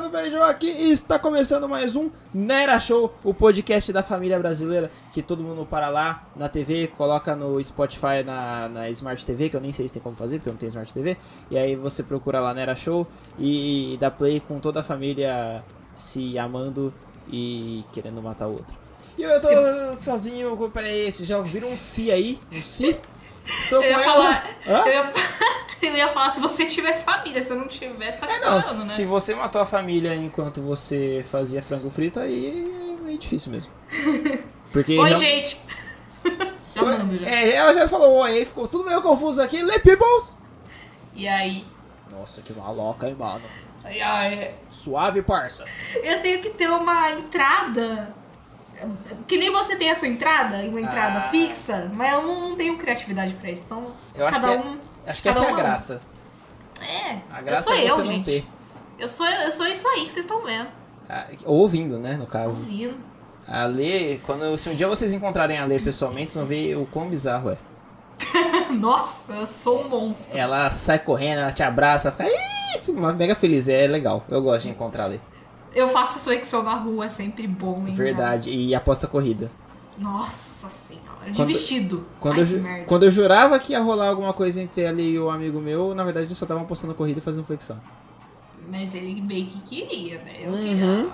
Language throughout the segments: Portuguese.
Juliano Feijão aqui e está começando mais um Nera Show, o podcast da família brasileira que todo mundo para lá na TV, coloca no Spotify, na, na Smart TV, que eu nem sei se tem como fazer, porque eu não tenho Smart TV, e aí você procura lá Nera Show e dá play com toda a família se amando e querendo matar o outro. E eu tô sozinho, peraí, vocês já ouviram um si aí? Um si? Estou Eu ia com falar. ela. Hã? Eu ia, eu ia falar se você tiver família, se eu não tiver, você tá É, não, falando, né? se você matou a família enquanto você fazia frango frito, aí é meio difícil mesmo. Porque. Oi, real- gente! Chamando já. É, ela já falou oi, aí ficou tudo meio confuso aqui. Le Peoples! E aí? Nossa, que maloca, hein, mano. Ai, ai, Suave, parça. Eu tenho que ter uma entrada. Que nem você tem a sua entrada, uma entrada Ah. fixa, mas eu não tenho criatividade pra isso. Então, Eu acho cada é- um. Acho que Cada essa é a graça. É, A eu graça sou é você eu, não ter. Eu sou, eu sou isso aí que vocês estão vendo. Ah, Ou ouvindo, né, no caso. Ouvindo. A Lê, quando, se um dia vocês encontrarem a Lê pessoalmente, vocês vão ver o quão bizarro é. Nossa, eu sou um monstro. Ela sai correndo, ela te abraça, ela fica, "Ih", fica mega feliz. É legal. Eu gosto de encontrar a Lê. Eu faço flexão na rua, é sempre bom, hein? Verdade. E aposta corrida. Nossa senhora, de Quando- vestido. Quando, Ai, eu, ju- quando eu jurava que ia rolar alguma coisa entre ela e o amigo meu, na verdade eles só estavam postando corrida e fazendo flexão. Mas ele bem que queria, né? Eu, Uhum.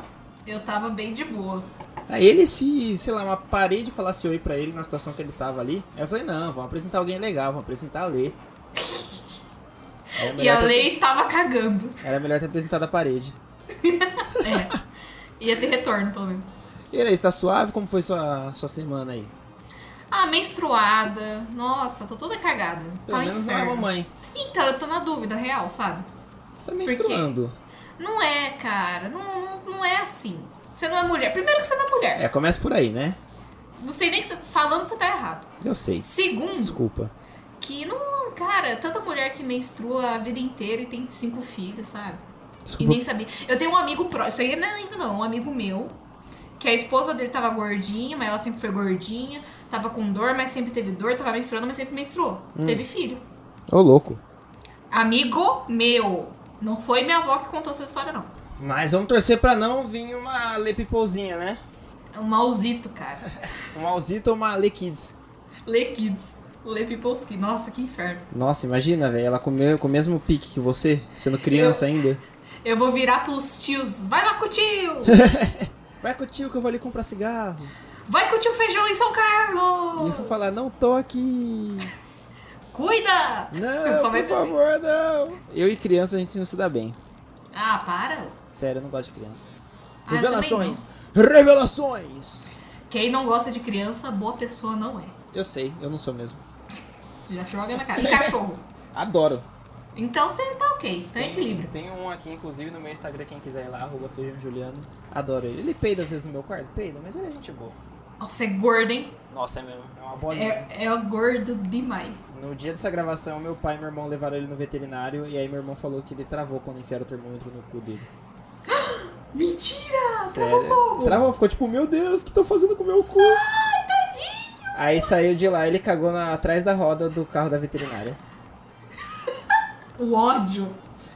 eu tava bem de boa. Aí ele se, sei lá, uma parede falasse oi pra ele na situação que ele tava ali. Aí eu falei, não, vamos apresentar alguém legal, vamos apresentar a Lê. E a ter, lei estava cagando. era melhor ter apresentado a parede. É. Ia ter retorno, pelo menos. E aí, está suave? Como foi sua, sua semana aí? Ah, menstruada. Nossa, tô toda cagada. Pelo tá menos não é inferno. mamãe. Então, eu tô na dúvida real, sabe? Você tá menstruando. Não é, cara. Não, não, não é assim. Você não é mulher. Primeiro que você não é mulher. É, começa por aí, né? Não sei nem se falando você tá errado. Eu sei. Segundo, Desculpa. que não. Cara, tanta mulher que menstrua a vida inteira e tem cinco filhos, sabe? E Desculpa. nem sabia. Eu tenho um amigo próximo, isso aí não é ainda não, um amigo meu, que a esposa dele tava gordinha, mas ela sempre foi gordinha, tava com dor, mas sempre teve dor, tava menstruando, mas sempre menstruou. Hum. Teve filho. Ô, louco. Amigo meu. Não foi minha avó que contou essa história, não. Mas vamos torcer pra não vir uma Lê Pipolzinha, né? É um mauzito, cara. Uma Alzita ou uma Lê Kids. Lê Kids. Lê Pipolski. Nossa, que inferno. Nossa, imagina, velho, ela comeu com o mesmo pique que você, sendo criança ainda. Eu vou virar pros tios. Vai lá com o tio! Vai com o tio que eu vou ali comprar cigarro. Vai com o tio Feijão em São Carlos! E eu vou falar, não tô aqui. Cuida! Não, por ser assim. favor, não. Eu e criança, a gente não se dá bem. Ah, para. Sério, eu não gosto de criança. Ah, Revelações! Revelações! Quem não gosta de criança, boa pessoa não é. Eu sei, eu não sou mesmo. Já joga na cara. E cachorro. Adoro. Então você tá ok, tá em equilíbrio. Tem um aqui, inclusive, no meu Instagram, quem quiser ir lá, arroba feijão Juliano. Adoro ele. Ele peida às vezes no meu quarto, peida, mas ele é gente boa. Nossa, é gordo, hein? Nossa, é mesmo. É uma bolinha. É, é gordo demais. No dia dessa gravação, meu pai e meu irmão levaram ele no veterinário e aí meu irmão falou que ele travou quando enfiaram o termômetro no cu dele. Mentira! Sério? como? Travou, ficou tipo, meu Deus, o que estão fazendo com o meu cu? Ai, tadinho! Aí saiu de lá, ele cagou na- atrás da roda do carro da veterinária. O ódio.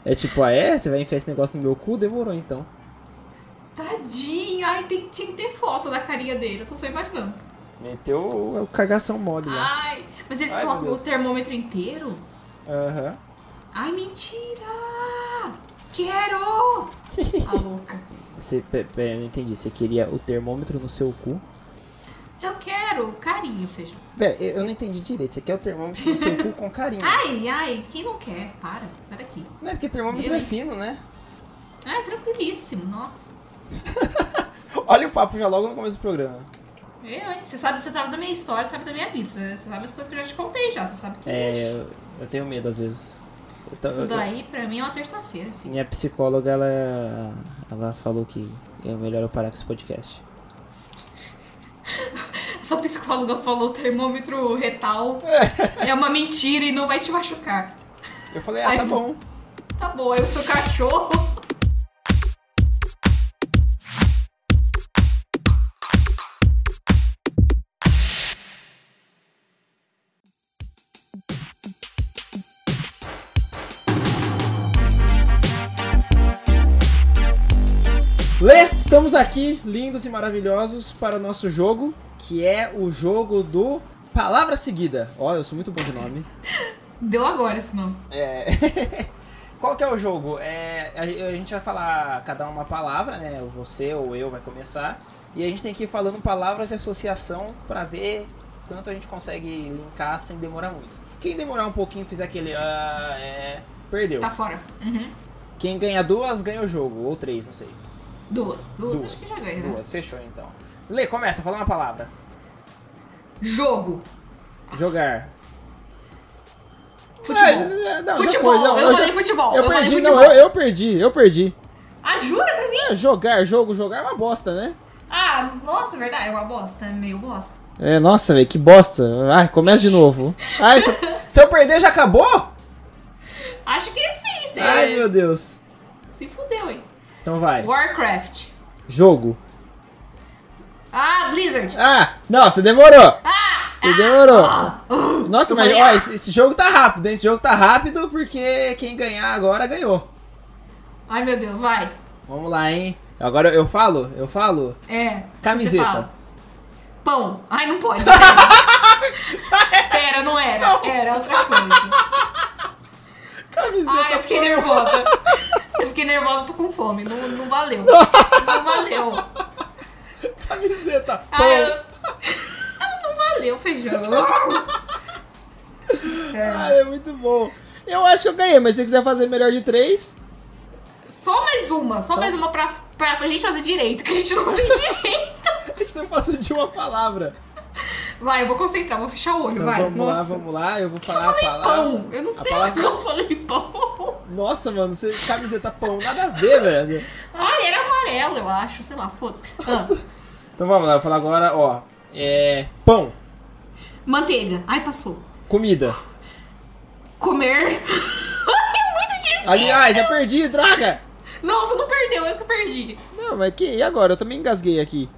É tipo, ah é? Você vai enfiar esse negócio no meu cu? Demorou então. Tadinho. Ai, tem, tinha que ter foto da carinha dele. Eu tô só imaginando. Meteu o, o cagação mole lá. Ai, mas eles Ai, colocam o termômetro inteiro? Aham. Ai, mentira! Quero! A louca. Você, pe- pe- eu não entendi. Você queria o termômetro no seu cu? Eu quero carinho, feijão. Pera, eu não entendi direito. Você quer o termômetro no seu cu com carinho. Ai, ai, quem não quer? Para, sai daqui. Não é porque termômetro Eu, é fino, né? Ai, tranquilíssimo, nossa. Olha o papo já logo no começo do programa. Eu, hein? Você sabe, você sabe da minha história, sabe da minha vida. Você, você sabe as coisas que eu já te contei já. Você sabe que É, eu, eu tenho medo às vezes. Eu isso eu- daí pra mim é uma terça-feira, minha psicóloga, ela, ela falou que é melhor eu parar com esse podcast. Sua psicóloga falou termômetro retal é uma mentira e não vai te machucar. Eu falei, ah, Ai, tá bom. Tá bom, eu sou cachorro. Lê, estamos aqui, lindos e maravilhosos, para o nosso jogo, que é o jogo do Palavra Seguida. Ó, eu sou muito bom de nome. Deu agora esse nome. É... Qual que é o jogo? É, a, a gente vai falar cada uma palavra, né? Você ou eu vai começar. E a gente tem que ir falando palavras de associação para ver quanto a gente consegue linkar sem demorar muito. Quem demorar um pouquinho fizer aquele. ah, é, perdeu. Tá fora. Uhum. Quem ganha duas ganha o jogo, ou três, não sei. Duas. Duas, acho que já ganha, né? Duas, fechou então. Lê, começa, fala uma palavra. Jogo. Jogar. Futebol. É, é, não, futebol. foi, não, eu, falei futebol. Eu, falei perdi, futebol. não, eu, eu perdi, eu perdi. Ah, jura pra mim? É, jogar, jogo, jogar é uma bosta, né? Ah, nossa, verdade. É uma bosta. É meio bosta. É, nossa, velho, que bosta. Ai, começa de novo. Ai, se, eu, se eu perder já acabou? Acho que sim, você Ai, meu Deus. se fudeu, hein? Então vai. Warcraft. Jogo. Ah, Blizzard. Ah, não, você demorou. Ah! Você demorou. ah, uh, Nossa, mas ó, ah. esse, esse jogo tá rápido, hein? Esse jogo tá rápido porque quem ganhar agora ganhou. Ai, meu Deus, vai. Vamos lá, hein? Agora eu falo, eu falo. É. Camiseta. Pão. Ai, não pode. Pera, Pera, não era. Era outra coisa. Camiseta. Ai, eu fiquei pão. nervosa. Eu fiquei nervosa, tô com fome. Não, não valeu. Não valeu. Camiseta. Pão. Eu... Não valeu, feijão. É. Ai, é muito bom. Eu acho que eu ganhei, mas se você quiser fazer melhor de três. Só mais uma. Só mais uma pra, pra gente fazer direito, que a gente não fez direito. A gente não passa de uma palavra. Vai, eu vou concentrar, vou fechar o olho, Então, vai. vamos Nossa. lá, vamos lá. Eu vou Eu falar a falei palavra. pão. Eu não A sei palavra- eu falei pão. Nossa, mano, você camiseta pão, nada a ver, velho. Ai, era amarelo, eu acho. Sei lá, foda-se. Ah, Então vamos lá, eu vou falar agora, ó. É. Pão, manteiga. Ai, passou. comida. Comer. é muito difícil. Ali, ai, já perdi, droga! Não, você não perdeu, eu que perdi. Não, mas que. E agora? Eu também engasguei aqui.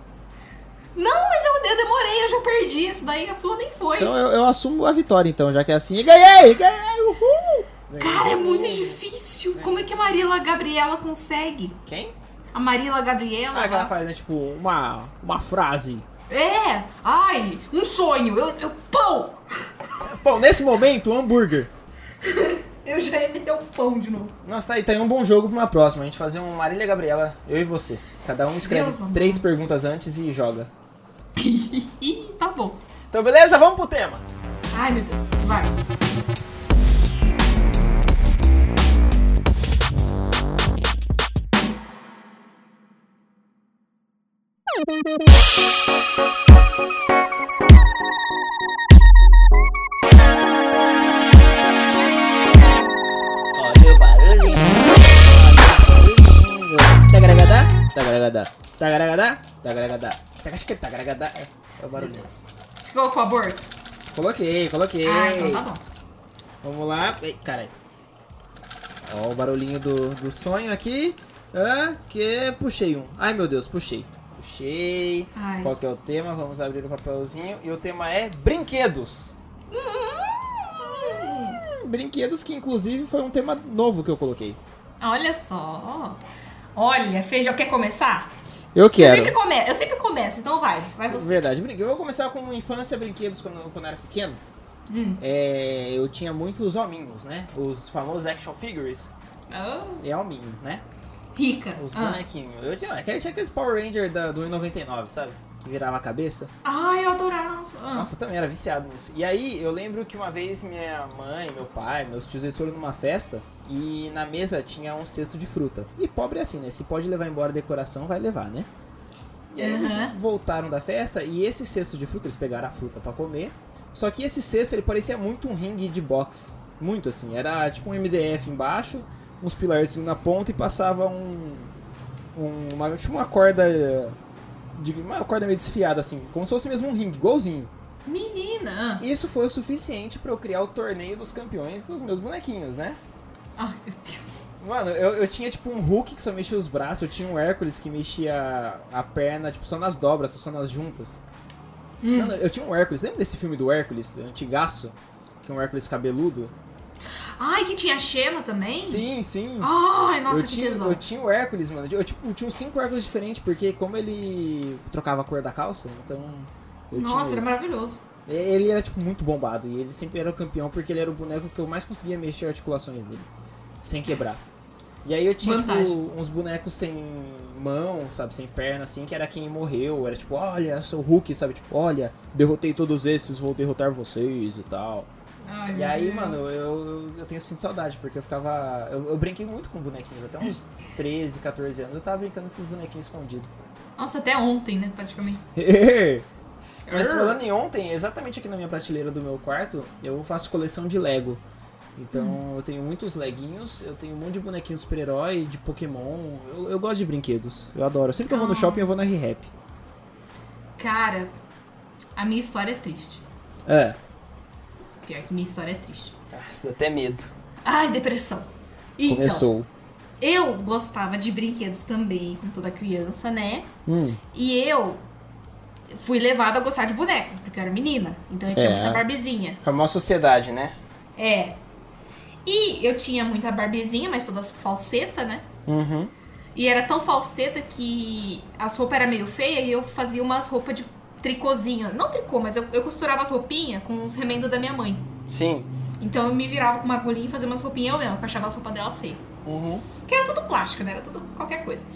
Não, mas eu, eu demorei, eu já perdi. Essa daí a sua nem foi. Então eu, eu assumo a vitória, então, já que é assim. E ganhei! Ganhei! Uhul! Cara, é muito difícil. Como é que a Marila Gabriela consegue? Quem? A Marila Gabriela. Ah, que ela faz, né? Tipo, uma, uma frase. É! Ai, um sonho. Eu, eu pão! Bom, nesse momento, hambúrguer. Eu já ia meter o pão de novo. Nossa, tá aí, tá aí um bom jogo pra uma próxima. A gente fazer um Marília Gabriela, eu e você. Cada um escreve Deus amor. três perguntas antes e joga. Tá bom. Então, beleza? Vamos pro tema. Ai, meu Deus. Vai. É, é o. Deus. Você colocou aborto? Coloquei, coloquei. Ah, então tá bom. Vamos lá. Ei, caralho. Ó o barulhinho do, do sonho aqui. Ah, que puxei um. Ai, meu Deus, puxei. Puxei. Ai. Qual que é o tema? Vamos abrir o papelzinho. E o tema é brinquedos. Hum, brinquedos que, inclusive, foi um tema novo que eu coloquei. Olha só. Olha, Feijão, quer começar? Eu Eu quero. sempre, come... eu sempre começo, então vai. Vai você. Verdade. Eu vou começar com infância brinquedos quando, quando eu era pequeno. Hum. É, eu tinha muitos hominhos, né? Os famosos action figures. Oh, É hominho, né? rica. Os Ah. bonequinhos. Eu tinha, aquele- tinha aqueles Power Ranger da, do 1,99, sabe? Que virava a cabeça. Ai, eu adorava. Ah. Nossa, eu também era viciado nisso. E aí, eu lembro que uma vez minha mãe, meu pai, meus tios, eles foram numa festa e na mesa tinha um cesto de fruta. E pobre é assim, né? Se pode levar embora a decoração, vai levar, né? E aí eles Uhum. voltaram da festa e esse cesto de fruta, eles pegaram a fruta pra comer. Só que esse cesto, ele parecia muito um ringue de boxe. Muito assim. Era tipo um MDF embaixo, uns pilarzinhos na ponta e passava um... um- uma, tipo uma corda... De, uma corda meio desfiada assim. Como se fosse mesmo um ringue, igualzinho. Menina. Isso foi o suficiente pra eu criar o torneio dos campeões dos meus bonequinhos, né? Ai, meu Deus. Mano, eu, eu tinha tipo um Hulk que só mexia os braços, eu tinha um Hércules que mexia a perna, tipo, só nas dobras, só nas juntas. Hum. Mano, eu tinha um Hércules, lembra desse filme do Hércules, antigaço? Que é um Hércules cabeludo? Ai, que tinha a Xena também? Sim, sim. Ai, nossa, eu, que tinha, tesão. eu tinha o Hércules, mano. Eu tipo, tinha uns cinco Hércules diferentes, porque como ele trocava a cor da calça, então. Nossa, tinha era maravilhoso. ele. ele era, tipo, muito bombado. E ele sempre era o campeão porque ele era o boneco que eu mais conseguia mexer articulações dele. Sem quebrar. E aí eu tinha, Vantagem. tipo, uns bonecos sem mão, sabe? Sem perna, assim, que era quem morreu. Era tipo, olha, sou o Hulk, sabe? Tipo, olha, derrotei todos esses, vou derrotar vocês e tal. Ai, E aí, Deus. mano, eu, eu, eu tenho sinto saudade, porque eu ficava. Eu, eu brinquei muito com bonequinhos, até uns 13, 14 anos eu tava brincando com esses bonequinhos escondidos. Nossa, até ontem, né, praticamente. Mas falando em ontem, exatamente aqui na minha prateleira do meu quarto, eu faço coleção de Lego. Então Hum. eu tenho muitos leguinhos, eu tenho um monte de bonequinhos super-herói, de Pokémon. Eu, eu gosto de brinquedos, eu adoro. Sempre que eu vou no Ah. shopping, eu vou na R-Rap. Cara, a minha história é triste. É. Pior que minha história é triste. Nossa, dá até medo. Ai, depressão. Então, Começou. eu gostava de brinquedos também, com toda criança, né? Hum. E eu fui levada a gostar de bonecos, porque eu era menina. Então eu tinha É. muita barbezinha. Famosa sociedade, né? É. E eu tinha muita barbezinha, mas todas falseta, né? Uhum. E era tão falseta que as roupas eram meio feias e eu fazia umas roupas de tricôzinho. Não tricô, mas eu, eu costurava as roupinhas com os remendos da minha mãe. Sim. Então eu me virava com uma agulhinha e fazia umas roupinhas eu mesma, que eu achava as roupas delas feias. Uhum. Que era tudo plástico, né? Era tudo qualquer coisa.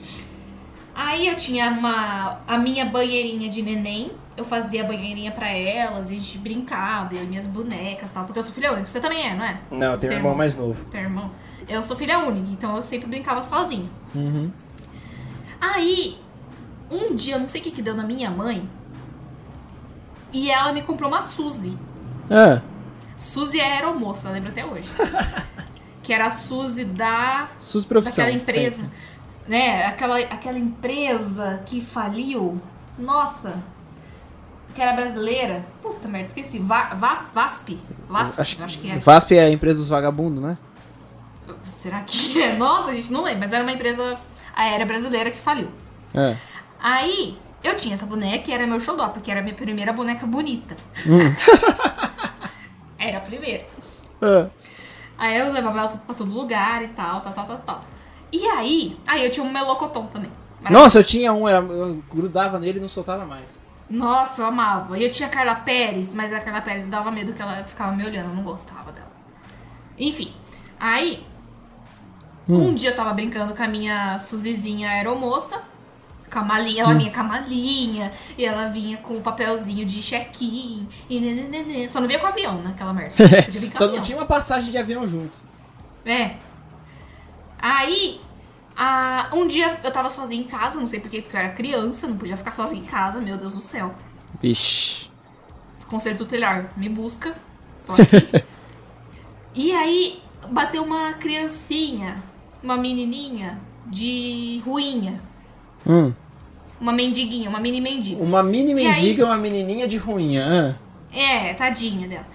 Aí eu tinha uma, a minha banheirinha de neném. Eu fazia a banheirinha pra elas, e a gente brincava, eu e minhas bonecas e tal. Porque eu sou filha única. Você também é, não é? Não, eu tenho um Tem irmão mais novo. Teu irmão. Eu sou filha única, então eu sempre brincava sozinha. Uhum. Aí, um dia, eu não sei o que que deu na minha mãe. E ela me comprou uma Suzy. Ah, Suzy é aeromoça, eu lembro até hoje. que era a Suzy da suas profissão. daquela empresa. sempre. Né? Aquela, aquela empresa que faliu. Nossa. Que era brasileira. Puta merda, esqueci. Va, Va- VASP. VASP, Acho, acho, que é. VASP é a empresa dos vagabundos, né? Será que é? Nossa, a gente não lembra. Mas era uma empresa aérea brasileira que faliu. É. Aí, eu tinha essa boneca e era meu xodó, porque era a minha primeira boneca bonita. era a primeira. É. Aí eu levava ela pra todo lugar e tal, tal, tal, tal, tal. E aí, aí eu tinha um melocotão também. Nossa, eu tinha um, era, eu grudava nele e não soltava mais. Nossa, eu amava. E eu tinha a Carla Pérez, mas a Carla Pérez dava medo que ela ficava me olhando, eu não gostava dela. Enfim, aí, um dia eu tava brincando com a minha Suzizinha aeromoça, com a malinha, ela vinha com a malinha, e ela vinha com o papelzinho de check-in, e nananana. Só não vinha com avião naquela merda. Vir com Só avião. não tinha uma passagem de avião junto. É. Aí, a- um dia eu tava sozinha em casa, não sei porquê, porque eu era criança, não podia ficar sozinha em casa, meu Deus do céu. Vixe. Conselho tutelar, me busca. Tô aqui. e aí, bateu uma criancinha, uma menininha de ruinha. Hum. Uma mendiguinha, uma mini mendiga. Uma mini aí? mendiga e uma menininha de ruinha. ah. É, tadinha dela.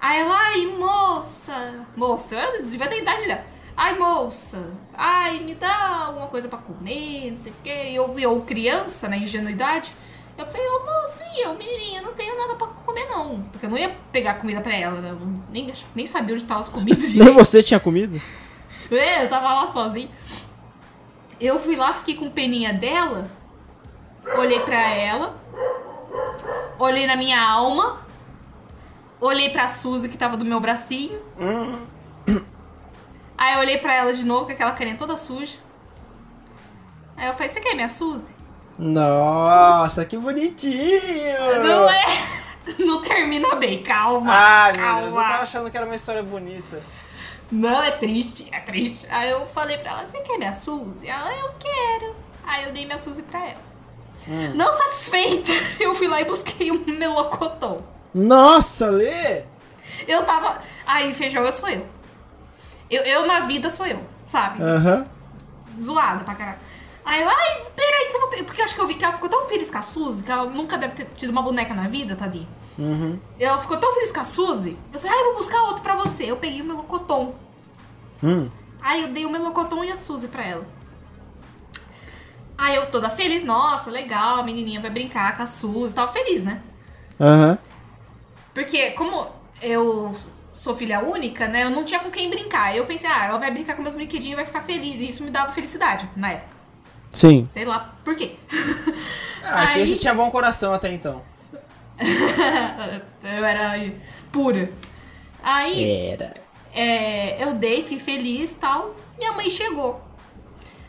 Aí ela, ai, moça. Moça, eu devia ter idade dela. Ai, moça. Ai, me dá alguma coisa pra comer, não sei o quê. E eu, eu criança, na ingenuidade, eu falei, ô mocinha, ô menininha, não tenho nada pra comer não. Porque eu não ia pegar comida pra ela, né? Eu nem, nem sabia onde estavam as comidas. Nem você tinha comido? É, eu tava lá sozinha. Eu fui lá, fiquei com peninha dela, olhei pra ela, olhei na minha alma, olhei pra Suzy que tava do meu bracinho. Aí eu olhei pra ela de novo, com aquela carinha toda suja. Aí eu falei, você quer minha Suzy? Nossa, que bonitinho! Não é. Não termina bem, calma. Ah, meu calma. Deus, eu tava achando que era uma história bonita. Não, é triste, é triste. Aí eu falei pra ela, você quer minha Suzy? Ela, eu quero. Aí eu dei minha Suzy pra ela. Hum. Não satisfeita, eu fui lá e busquei um melocotão. Nossa, Lê! Eu tava... Aí, feijão, eu sou eu. Eu, eu na vida sou eu, sabe? Aham. Zoada pra caralho. Aí eu, ai, peraí que eu vou... pe-" Porque eu acho que eu vi que ela ficou tão feliz com a Suzy, que ela nunca deve ter tido uma boneca na vida, tadinha. Uhum. Ela ficou tão feliz com a Suzy, eu falei, ai, eu vou buscar outro pra você. Eu peguei o melocotão. Hum. Aí eu dei o melocotão e a Suzy pra ela. Aí eu toda feliz, nossa, legal, a menininha vai brincar com a Suzy, tava feliz, né? Aham. Porque como eu sou filha única, né? Eu não tinha com quem brincar. Eu pensei, ah, ela vai brincar com meus brinquedinhos e vai ficar feliz. E isso me dava felicidade na época. Sim. Sei lá por quê. Ah, aqui Aí- você tinha bom coração até então. eu era pura. Aí Era. é, eu dei, fiquei feliz e tal. Minha mãe chegou.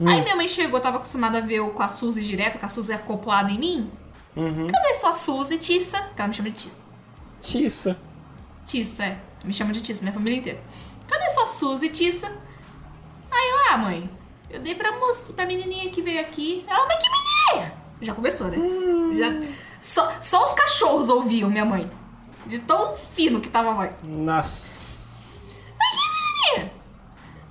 Aí minha mãe chegou, tava acostumada a ver eu com a Suzy direto, com a Suzy acoplada em mim. Uhum. Cadê só a Suzy, Tissa? Que ela me chama de Tissa. Tissa. Tissa, é. Me chama de Tissa, minha família inteira. Cadê só a Suzy, Tissa? Aí eu, ah, mãe, eu dei pra moça, pra menininha que veio aqui. Ela, mas que menininha? Já começou, né? Já, só, só os cachorros ouviam minha mãe. De tão fino que tava a voz. Nossa.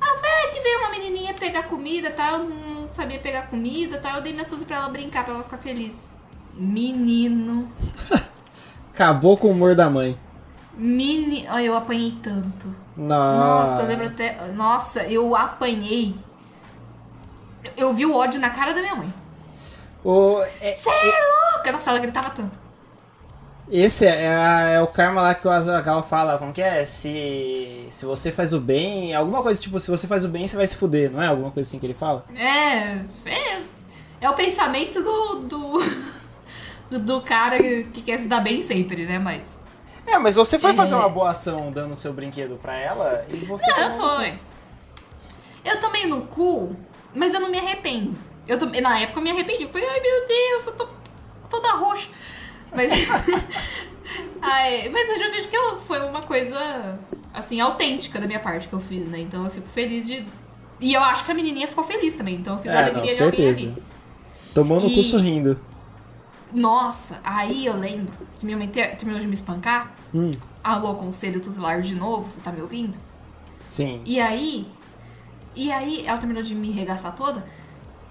Ah, foi aí que veio uma menininha pegar comida, tá? Eu não sabia pegar comida, tá? Eu dei minha Suzy pra ela brincar, pra ela ficar feliz. Menino. Acabou com o humor da mãe. Mini... Ai, eu apanhei tanto. Nossa. Nossa, eu lembro até... Nossa, eu apanhei. Eu vi o ódio na cara da minha mãe. O, é- Você é louca! Nossa, ela gritava tanto. esse é, é é o karma lá que o Azagal fala. Como que é? Se, se você faz o bem. Alguma coisa tipo, se você faz o bem, você vai se fuder, não é? Alguma coisa assim que ele fala? É... É, é o pensamento do... Do, do cara que quer se dar bem sempre, né? Mas... É, mas você foi fazer É. uma boa ação dando seu brinquedo pra ela e você. Não, tomou- foi. Eu tomei no cu, mas eu não me arrependo. Eu tomei, na época eu me arrependi. Eu falei, ai meu Deus, eu tô toda roxa. Mas. Ai, mas eu já vejo que eu- foi uma coisa, assim, autêntica da minha parte que eu fiz, né? Então eu fico feliz de. E eu acho que a menininha ficou feliz também. Então eu fiz a É, alegria não, de alguém certeza. ali. Tomou no cu E- sorrindo. Nossa, aí eu lembro que minha mãe ter- terminou de me espancar. Hum, Alô, conselho tutelar de novo, você tá me ouvindo? sim. E aí, e aí ela terminou de me regaçar toda.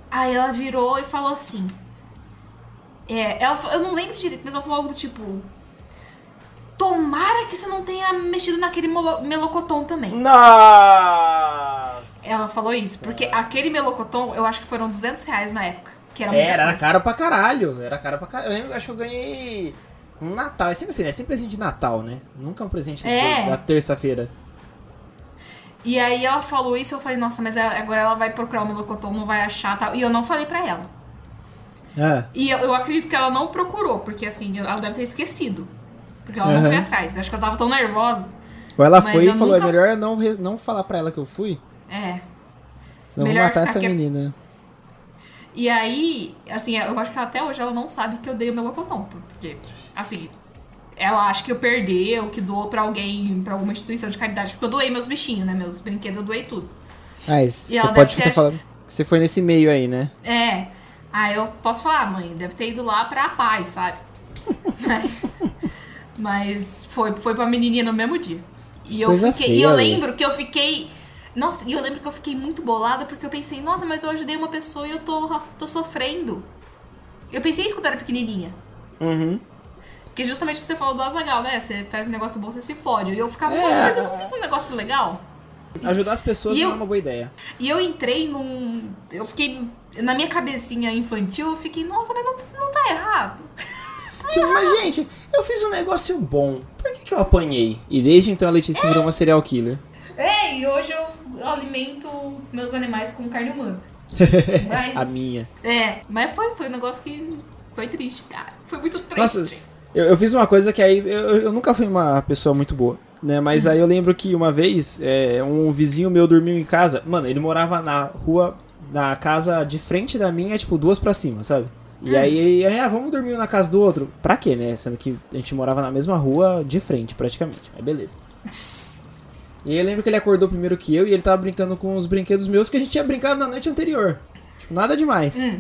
Aí ela virou e falou assim. É, ela, eu não lembro direito, mas ela falou algo do tipo. Tomara que você não tenha mexido naquele melocotom também. Nossa! Ela falou isso, porque aquele melocotom eu acho que foram 200 reais na época. Que era Era, era caro pra caralho. Era caro pra caralho. Eu lembro, acho que eu ganhei um Natal. É sempre assim, né? É sempre presente de Natal, né? Nunca é um presente É. da terça-feira. E aí ela falou isso, eu falei, nossa, mas ela- agora ela vai procurar o melocotom, não vai achar tal. E eu não falei pra ela. Ah, E eu, eu acredito que ela não procurou, porque assim, ela deve ter esquecido. Porque ela não Aham. foi atrás. Eu acho que ela tava tão nervosa. Ou ela foi e falou, nunca- é melhor eu não, não falar pra ela que eu fui, É. senão eu vou Melhor matar essa quieta. menina. E aí, assim, eu acho que até hoje ela não sabe que eu dei o meu melocotom. Porque, assim, ela acha que eu perdeu, que doou pra alguém, pra alguma instituição de caridade. Porque eu doei meus bichinhos, né? Meus brinquedos, eu doei tudo. Ah, isso, E você pode ter falando que você foi nesse meio aí, né? É. Aí eu posso falar, mãe, deve ter ido lá pra paz, sabe? mas, mas foi, foi pra menininha no mesmo dia. E eu Coisa fiquei. e feia, eu Ale. lembro que eu fiquei. Nossa, e eu lembro que eu fiquei muito bolada porque eu pensei, nossa, mas eu ajudei uma pessoa e eu tô, tô sofrendo. Eu pensei isso quando eu era pequenininha. Uhum. Porque justamente o que você falou do Azagal, né? Você faz um negócio bom, você se fode. E eu ficava, É. mas eu não fiz um negócio legal. Ajudar as pessoas E não eu- é uma boa ideia. E eu entrei num. Eu fiquei. Na minha cabecinha infantil, eu fiquei, nossa, mas não, não tá errado. Tipo, mas gente, eu fiz um negócio bom. Por que, que eu apanhei? E desde então a Letícia virou uma serial killer. É, e hoje eu alimento meus animais com carne humana. Mas, A minha. É, mas foi, foi um negócio que foi triste, cara. Foi muito triste. Nossa, Eu, eu fiz uma coisa que aí. Eu, eu nunca fui uma pessoa muito boa. Né, mas aí eu lembro que uma vez é, um vizinho meu dormiu em casa. Mano, ele morava na rua, na casa de frente da minha, tipo, duas pra cima, sabe? E aí, aí, ah, vamos dormir um na casa do outro. Pra quê, né? Sendo que a gente morava na mesma rua de frente, praticamente. Mas beleza. E aí eu lembro que ele acordou primeiro que eu e ele tava brincando com os brinquedos meus que a gente tinha brincado na noite anterior. Tipo, nada demais. Hum,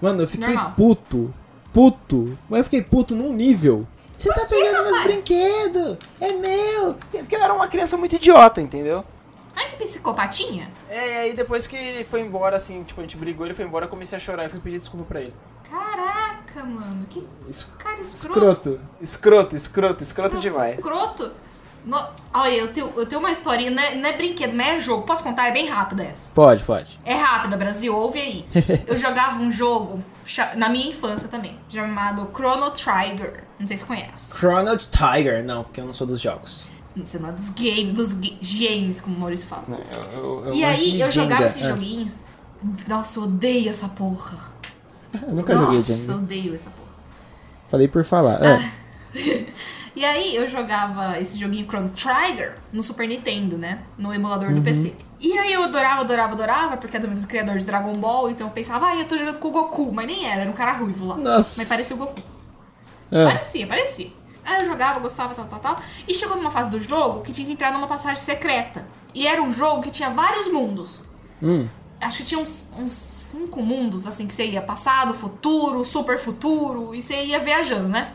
Mano, eu fiquei Normal. puto. Puto. Mas eu fiquei puto num nível. Você tá pegando meus brinquedos. É meu. Porque eu era uma criança muito idiota, entendeu? ai, que psicopatinha. É, e aí depois que ele foi embora, assim, tipo, a gente brigou, ele foi embora, eu comecei a chorar e fui pedir desculpa pra ele. Caraca, mano. Que Es- cara escroto. Escroto. Escroto, escroto, escroto Não, demais. Escroto. No- Olha, eu tenho, eu tenho uma historinha, não é, não é brinquedo, mas é jogo. Posso contar? É bem rápida essa. Pode, pode. É rápida, Brasil, ouve aí. Eu jogava um jogo, na minha infância também, chamado Chrono Trigger. Não sei se você conhece. Chrono Tiger. Não, porque eu não sou dos jogos. Você não é dos games, dos ga- games, como o Maurício fala. Eu- eu- eu e aí eu jogava esse É. joguinho. Nossa, eu odeio essa porra. Eu nunca joguei Nossa, eu Jenga. odeio essa porra. Falei por falar. Ah. É. E aí eu jogava esse joguinho Chrono Trigger no Super Nintendo, né? No emulador Uhum. do PC. E aí eu adorava, adorava, adorava, porque é do mesmo criador de Dragon Ball, então eu pensava, ah, eu tô jogando com o Goku, mas nem era, era um cara ruivo lá. Nossa. Mas parecia o Goku. É. Parecia, parecia. Aí eu jogava, gostava, tal, tal, tal. E chegou numa fase do jogo que tinha que entrar numa passagem secreta. E era um jogo que tinha vários mundos. Hum. Acho que tinha uns, uns cinco mundos, assim, que você ia passado, futuro, super futuro, e você ia viajando, né?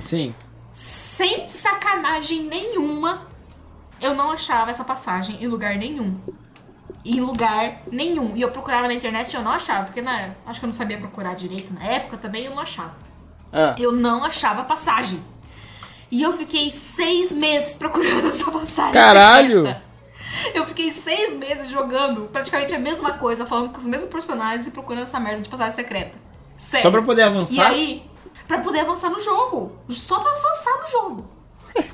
Sim. Sem sacanagem nenhuma, eu não achava essa passagem em lugar nenhum. Em lugar nenhum. E eu procurava na internet e eu não achava, porque na, acho que eu não sabia procurar direito na época também, eu não achava. Ah. Eu não achava a passagem. E eu fiquei seis meses procurando essa passagem. Caralho! secreta. Eu fiquei seis meses jogando praticamente a mesma coisa, falando com os mesmos personagens e procurando essa merda de passagem secreta. Sério. Só pra poder E avançar? aí, pra poder avançar no jogo. Só pra avançar no jogo.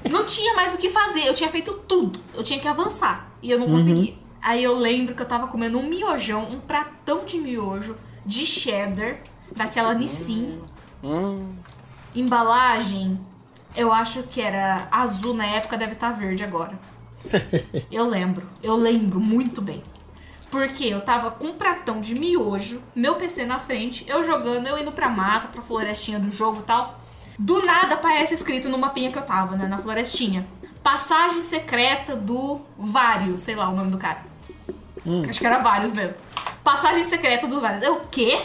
Não tinha mais o que fazer. Eu tinha feito tudo. Eu tinha que avançar. E eu não conseguia. Aí eu lembro que eu tava comendo um miojão, um pratão de miojo de cheddar, daquela Nissin. Hum. Embalagem, eu acho que era azul na época, deve estar verde agora. eu lembro. Eu lembro muito bem. Porque eu tava com um pratão de miojo, meu PC na frente, eu jogando, eu indo pra mata, pra florestinha do jogo e tal. Do nada aparece escrito no mapinha que eu tava, né, na florestinha. Passagem secreta do Vários, sei lá o nome do cara. Acho que era Vários mesmo. Passagem secreta do Vários. Eu, o quê?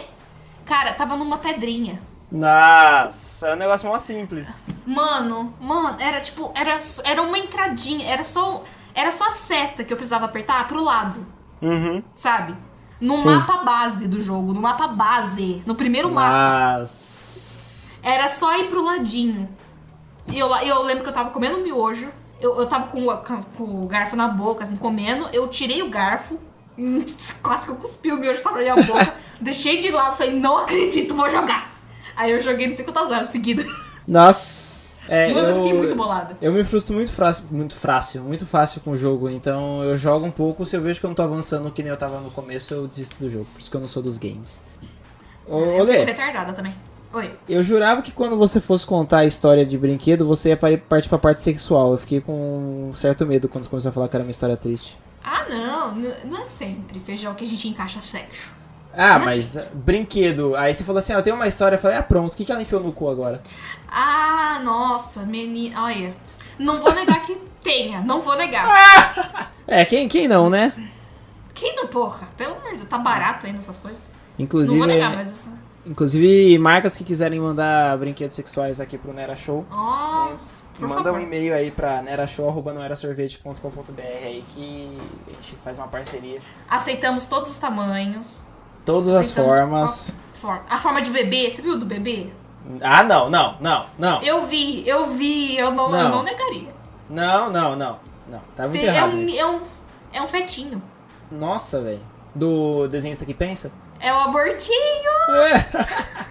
Cara, tava numa pedrinha. Nossa, é um negócio mó simples. Mano, mano, era tipo, era, era uma entradinha, era só, era só a seta que eu precisava apertar pro lado, Uhum. sabe? No Sim. mapa base do jogo, no mapa base, no primeiro mapa. Nossa. Era só ir pro ladinho. E eu, eu lembro que eu tava comendo miojo, eu, eu tava com, o- com o garfo na boca, assim, comendo, eu tirei o garfo, quase que eu cuspi o miojo tava na minha boca, deixei de lado, falei, não acredito, vou jogar. Aí eu joguei não sei quantas horas seguidas. Nossa. É, Mano, eu fiquei eu, muito bolada. eu me frustro muito fácil, muito fácil, muito fácil com o jogo, então eu jogo um pouco, se eu vejo que eu não tô avançando que nem eu tava no começo, eu desisto do jogo, por isso que eu não sou dos games. Ô, Eu Olê, retardada também. Oi. eu jurava que quando você fosse contar a história de brinquedo, você ia pa- partir pra parte sexual. Eu fiquei com um certo medo quando você começou a falar que era uma história triste. Ah, não, não é sempre feijão que a gente encaixa sexo. Ah, Como mas uh, brinquedo. Aí você falou assim, ah, eu tenho uma história. Eu falei, ah, pronto, o que, que ela enfiou no cu agora? Ah, nossa, menina. Olha, não vou negar que tenha, não vou negar. É, quem, quem não, né? Quem não, porra? Pelo amor de Deus, tá barato ainda essas coisas. Inclusive, não vou negar, mas. inclusive, marcas que quiserem mandar brinquedos sexuais aqui pro Nera Show, Nossa, por manda favor. um e-mail aí pra nerashow.noerasorvete.com.br aí que a gente faz uma parceria. Aceitamos todos os tamanhos. Todas as formas. qual- forma. A forma de bebê, você viu do bebê? Ah, não, não, não, não. Eu vi, eu vi, eu não, eu Não. não negaria. Não, não, não. Não, tá muito é, errado um, isso. é, um, é um fetinho. Nossa, velho. Do desenhista que pensa? É o abortinho.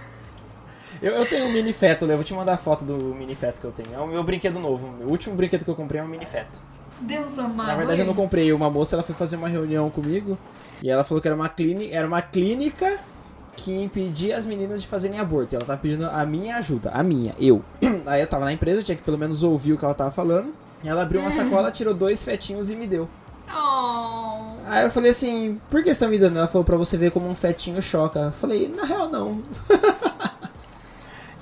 Eu, eu tenho um mini feto, eu vou te mandar a foto do mini feto que eu tenho. É o meu brinquedo novo. O último brinquedo que eu comprei é um mini feto. Deus amado. Na verdade eu não comprei. Uma moça ela foi fazer uma reunião comigo e ela falou que era uma clínica, era uma clínica que impedia as meninas de fazerem aborto. E ela tava pedindo a minha ajuda, a minha, eu. Aí eu tava na empresa, eu tinha que pelo menos ouvir o que ela tava falando. E ela abriu uma sacola, tirou dois fetinhos e me deu. Oh. Aí eu falei assim, por que você tá me dando? Ela falou pra você ver como um fetinho choca. Eu falei, na real não.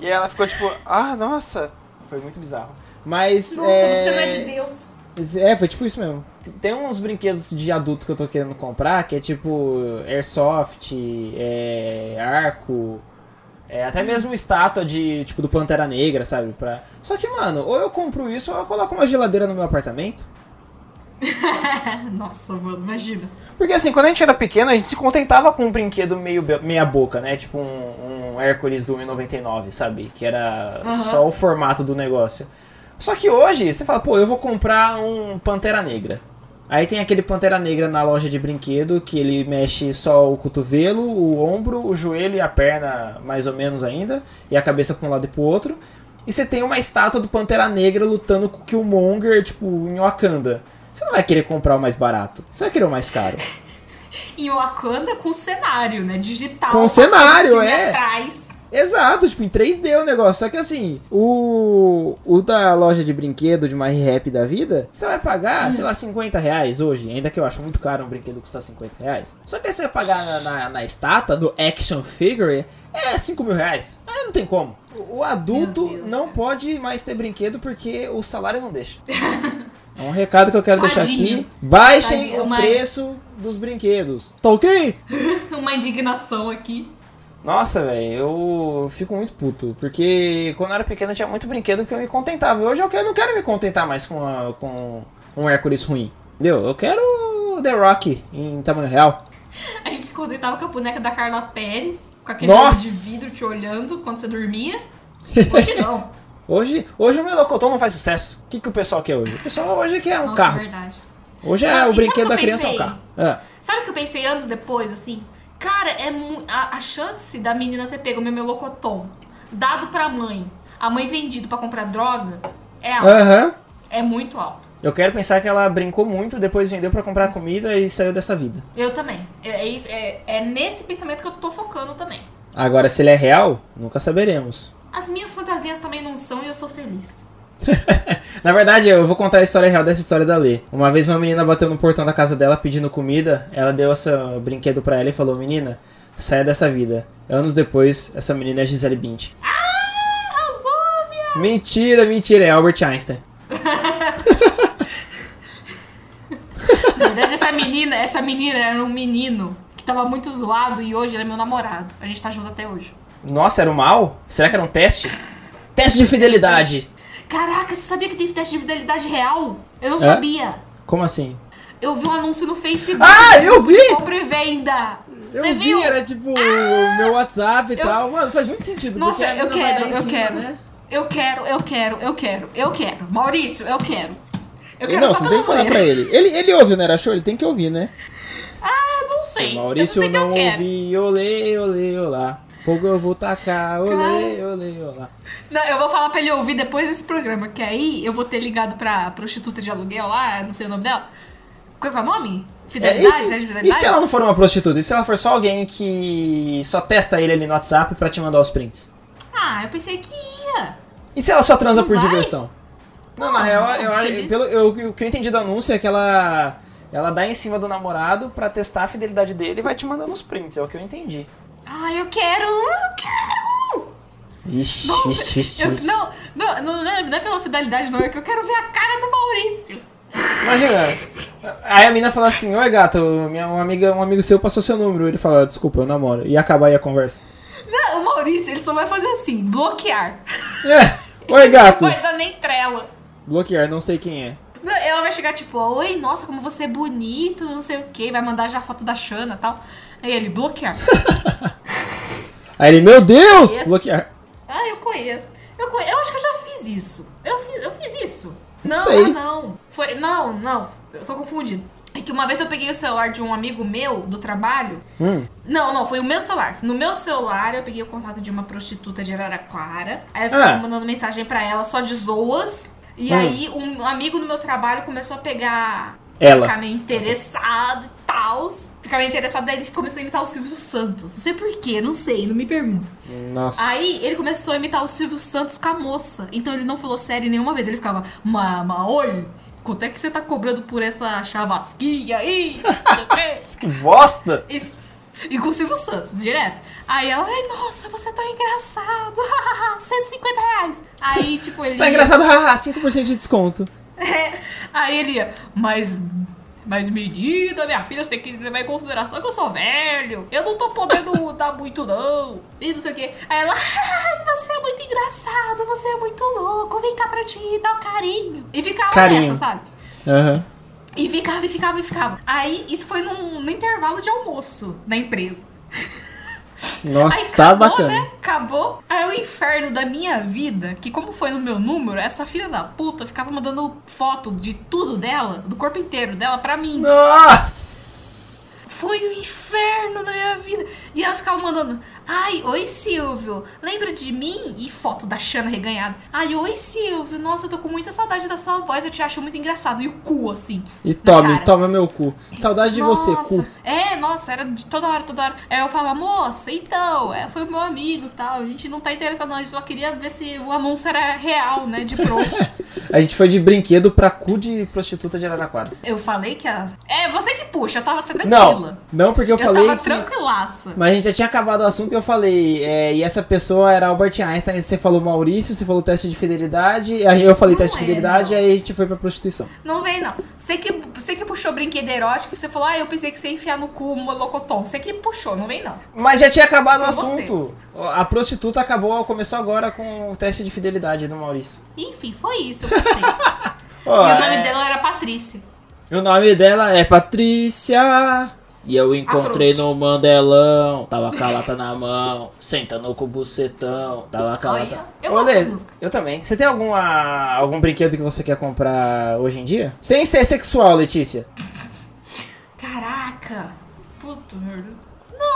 E aí ela ficou tipo, ah, nossa. Foi muito bizarro. Mas. Nossa, é... você não é de Deus. É, foi tipo isso mesmo. Tem uns brinquedos de adulto que eu tô querendo comprar, que é tipo Airsoft, é, arco, é, até mesmo estátua de, tipo, do Pantera Negra, sabe? Pra... Só que, mano, ou eu compro isso ou eu coloco uma geladeira no meu apartamento. Nossa, mano, imagina. Porque assim, quando a gente era pequeno, a gente se contentava com um brinquedo meio meia boca, né? Tipo um, um Hércules do 1,99, sabe? Que era Aham. só o formato do negócio. Só que hoje, você fala, pô, eu vou comprar um Pantera Negra. Aí tem aquele Pantera Negra na loja de brinquedo, que ele mexe só o cotovelo, o ombro, o joelho e a perna, mais ou menos ainda, e a cabeça pra um lado e pro outro. e você tem uma estátua do Pantera Negra lutando com o Killmonger, tipo, em Wakanda. Você não vai querer comprar o mais barato, você vai querer o mais caro. Em Wakanda com cenário, né? Digital. Com cenário, é. Atrás. Exato, tipo, em 3D o negócio. Só que assim, o, o da loja de brinquedo de uma rap da vida, você vai pagar, sei lá, 50 reais hoje. Ainda que eu acho muito caro um brinquedo custar 50 reais. Só que aí você vai pagar na, na, na estátua, no action figure, é 5 mil reais. Aí não tem como. O, adulto Deus, não cara. pode mais ter brinquedo porque o salário não deixa. É um recado que eu quero deixar Tadinho. aqui. Baixem Tadinho, o mas- preço dos brinquedos. Tá ok? Uma indignação aqui. Nossa, velho, eu fico muito puto. Porque quando eu era pequeno eu tinha muito brinquedo que eu me contentava. Hoje eu, não quero me contentar mais com, a- com um Hércules ruim. Entendeu? Eu quero o The Rock em tamanho real. A gente se contentava com a boneca da Carla Pérez, com aquele Nossa! olho de vidro te olhando quando você dormia. Hoje não. Hoje, hoje o melocotão não faz sucesso. O que, que o pessoal quer hoje? O pessoal hoje quer um Nossa, carro. verdade. Hoje é Ah, o brinquedo da criança é um carro. Ah. Sabe o que eu pensei anos depois, assim? Cara, é a, a chance da menina ter pego meu melocotom, dado pra mãe, a mãe vendido pra comprar droga, é alta. Aham. É muito alta. Eu quero pensar que ela brincou muito, depois vendeu pra comprar comida e saiu dessa vida. Eu também. É, é é, é nesse pensamento que eu tô focando também. Agora, se ele é real, nunca saberemos. As minhas fantasias também não são e eu sou feliz. Na verdade, eu vou contar a história real dessa história da Lê. Uma vez uma menina bateu no portão da casa dela pedindo comida, ela deu esse brinquedo pra ela e falou: Menina, saia dessa vida. Anos depois, essa menina é Gisele Bündchen. Arrasou, minha! Mentira, mentira, é Albert Einstein. Na verdade, essa menina, essa menina era um menino que tava muito zoado e hoje ele é meu namorado. A gente tá junto até hoje. Nossa, era o mal? Será que era um teste? Teste de fidelidade. Caraca, você sabia que tem teste de fidelidade real? Eu não É? sabia. Como assim? Eu vi um anúncio no Facebook. Ah, eu vi! Compra e venda. Eu Você vi, viu? era tipo o meu WhatsApp e Eu- tal. Mano, faz muito sentido. Nossa, porque a eu quero, eu cima, quero. Né? Eu quero, eu quero, eu quero, eu quero. Maurício, eu quero. Eu quero não, só você pela tem que falar pra ele. ele. Ele ouve o Nera Show, ele tem que ouvir, né? Ah, eu não sei. Se o Maurício eu sei não eu quero. ouvir, olê, olê, olá. Fogo eu vou tacar, olê, olê, olá. Não, eu vou falar pra ele ouvir depois desse programa, que aí eu vou ter ligado pra prostituta de aluguel lá, não sei o nome dela. Qual é o nome? É, Fidelidade? e, se, né, de e fidelidade? se ela não for uma prostituta? E se ela for só alguém que só testa ele ali no WhatsApp pra te mandar os prints? Ah, eu pensei que ia. E se ela só transa Não por vai? diversão? Não, na Não, real, não, eu, eu, pelo, eu- o que eu entendi do anúncio é que ela, ela dá em cima do namorado pra testar a fidelidade dele e vai te mandando os prints. É o que eu entendi. Ah, eu quero, eu quero. Vixe, Nossa, vixe, vixe, eu- não, não, não, não é, não é pela fidelidade, não. É que eu quero ver a cara do Maurício. Imagina. Aí a mina fala assim, oi gato, minha, uma amiga, um amigo seu passou seu número. Ele fala, desculpa, eu namoro. E acabar aí a conversa. Não, o Maurício, ele só vai fazer assim, bloquear. É, oi gato. Não vai dar nem trela. Bloquear, não sei quem é. Ela vai chegar tipo, oi, nossa, como você é bonito, não sei o que. Vai mandar já a foto da Xana e tal. Aí ele, bloquear. Aí ele, meu Deus! Bloquear. ah, eu conheço. Eu, conhe- eu acho que eu já fiz isso. Eu fiz, eu fiz isso. Não Não, sei. ah, não. Foi, não, não. Eu tô confundindo. É que uma vez eu peguei o celular de um amigo meu do trabalho. Hum. Não, não, foi o meu celular. No meu celular eu peguei o contato de uma prostituta de Araraquara. Aí eu ficava Ah. mandando mensagem pra ela só de zoas. E Hum. aí um amigo do meu trabalho começou a pegar. Ela. Ficar meio interessado e tal. Ficar meio interessado, daí ele começou a imitar o Silvio Santos. Não sei porquê, não sei, não me pergunta. Nossa. Aí ele começou a imitar o Silvio Santos com a moça. Então ele não falou sério nenhuma vez. Ele ficava, mama, oi, quanto é que você tá cobrando por essa chavasquinha aí? Que bosta! Isso. E com o Silvio Santos, direto. Aí ela, ai, nossa, você tá engraçado. 150 reais. Aí, tipo, ele. Você tá engraçado, haha, 5% de desconto. Aí ele ia, mas. Mas menina, minha filha, você tem que levar em consideração que eu sou velho. Eu não tô podendo dar muito, não. E não sei o quê. Aí ela, ai, você é muito engraçado, você é muito louco. Vem cá pra te dar um carinho. E ficava Carinho. nessa, sabe? Aham. E ficava, e ficava, e ficava. Aí, isso foi num, no intervalo de almoço na empresa. Nossa, Aí tá acabou, bacana. né? Acabou. Aí o inferno da minha vida, que como foi no meu número, essa filha da puta ficava mandando foto de tudo dela, do corpo inteiro dela, pra mim. Nossa! foi um inferno na minha vida. E ela ficava mandando, ai, oi Silvio, lembra de mim? E foto da Xana reganhada. Ai, oi Silvio, nossa, eu tô com muita saudade da sua voz, eu te acho muito engraçado. E o cu, assim. E tome, cara. toma meu cu. Saudade de você, Nossa. cu. É, nossa, era de toda hora, toda hora. Aí eu falava, moça, então, é, foi o meu amigo e tal. A gente não tá interessado, não. A gente só queria ver se o anúncio era real, né? De pro. A gente foi de brinquedo pra cu de prostituta de Araraquara. eu falei que a. É, você que puxa, eu tava tranquila. Não, não porque eu, Eu falei tava que... tranquilaça. Mas a gente já tinha acabado o assunto e eu falei, é, e essa pessoa era Albert Einstein, e você falou Maurício, você falou teste de fidelidade, e aí eu falei Não teste de é, fidelidade, não. e aí a gente foi pra prostituição. Não vem, não. Você que, você que puxou brinquedo erótico e você falou, ah, eu pensei que você ia enfiar no cu um locotom. Você que puxou, não vem, não. Mas já tinha acabado o Foi você. assunto. A prostituta acabou, começou agora com o teste de fidelidade do Maurício. Enfim, foi isso, eu gostei. Ó, e o nome é- dela era Patrícia. O nome dela é Patrícia. E eu encontrei no Mandelão. Tava com a lata na mão. Sentando com o bucetão. Tava com a Olha, lata. eu Ô, gosto Lê, dessa música. Eu também. Você tem alguma, algum brinquedo que você quer comprar hoje em dia? Sem ser sexual, Letícia. Caraca. Puta merda.